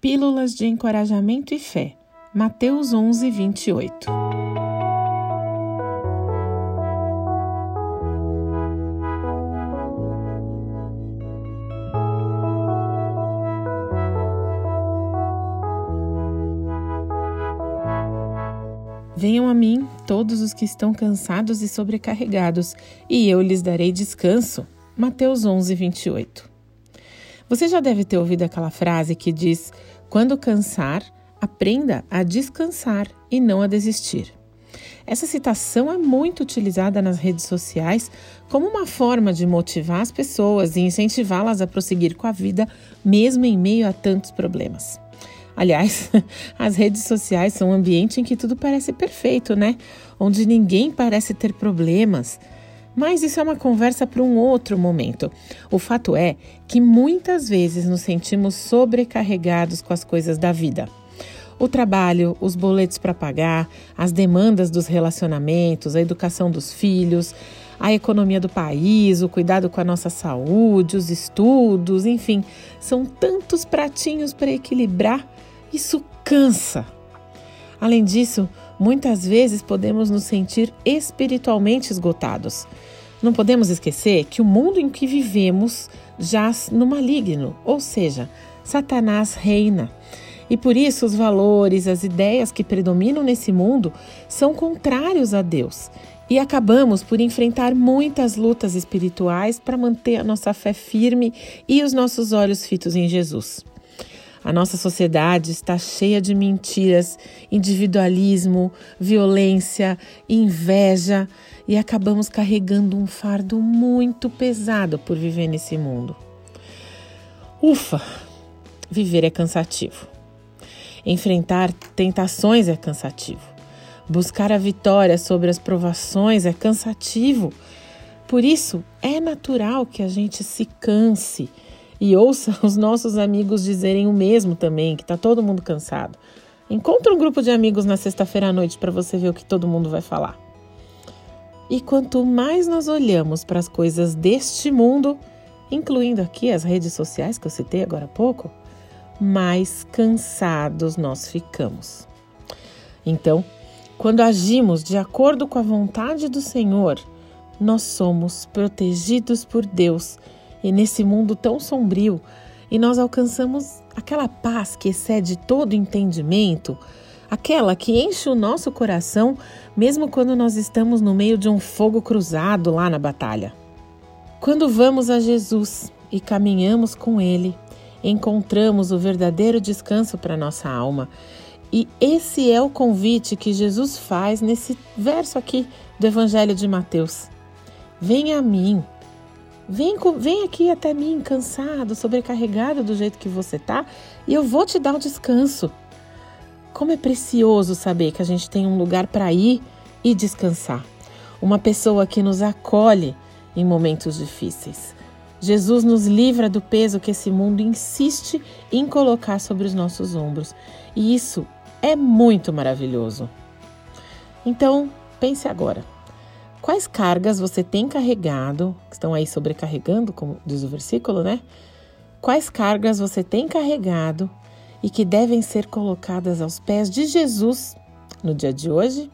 Pílulas de Encorajamento e Fé. Mateus 11, 28. Venham a mim todos os que estão cansados e sobrecarregados, e eu lhes darei descanso. Mateus 11, 28. Você já deve ter ouvido aquela frase que diz: quando cansar, aprenda a descansar e não a desistir. Essa citação é muito utilizada nas redes sociais como uma forma de motivar as pessoas e incentivá-las a prosseguir com a vida, mesmo em meio a tantos problemas. Aliás, as redes sociais são um ambiente em que tudo parece perfeito, né? Onde ninguém parece ter problemas. Mas isso é uma conversa para um outro momento. O fato é que muitas vezes nos sentimos sobrecarregados com as coisas da vida. O trabalho, os boletos para pagar, as demandas dos relacionamentos, a educação dos filhos, a economia do país, o cuidado com a nossa saúde, os estudos, enfim, são tantos pratinhos para equilibrar, isso cansa. Além disso, muitas vezes podemos nos sentir espiritualmente esgotados. Não podemos esquecer que o mundo em que vivemos jaz no maligno, ou seja, Satanás reina. E por isso os valores, as ideias que predominam nesse mundo são contrários a Deus. E acabamos por enfrentar muitas lutas espirituais para manter a nossa fé firme e os nossos olhos fitos em Jesus. A nossa sociedade está cheia de mentiras, individualismo, violência, inveja e acabamos carregando um fardo muito pesado por viver nesse mundo. Ufa! Viver é cansativo. Enfrentar tentações é cansativo. Buscar a vitória sobre as provações é cansativo. Por isso, é natural que a gente se canse e ouça os nossos amigos dizerem o mesmo também, que está todo mundo cansado. Encontre um grupo de amigos na sexta-feira à noite para você ver o que todo mundo vai falar. E quanto mais nós olhamos para as coisas deste mundo, incluindo aqui as redes sociais que eu citei agora há pouco, mais cansados nós ficamos. Então, quando agimos de acordo com a vontade do Senhor, nós somos protegidos por Deus e nesse mundo tão sombrio, e nós alcançamos aquela paz que excede todo entendimento, aquela que enche o nosso coração, mesmo quando nós estamos no meio de um fogo cruzado lá na batalha. Quando vamos a Jesus e caminhamos com Ele, encontramos o verdadeiro descanso para nossa alma. E esse é o convite que Jesus faz nesse verso aqui do Evangelho de Mateus. Venha a mim Vem, vem aqui até mim, cansado, sobrecarregado do jeito que você tá, e eu vou te dar um descanso. Como é precioso saber que a gente tem um lugar para ir e descansar. Uma pessoa que nos acolhe em momentos difíceis. Jesus nos livra do peso que esse mundo insiste em colocar sobre os nossos ombros. E isso é muito maravilhoso. Então, pense agora. Quais cargas você tem carregado, que estão aí sobrecarregando, como diz o versículo, né? Quais cargas você tem carregado e que devem ser colocadas aos pés de Jesus no dia de hoje?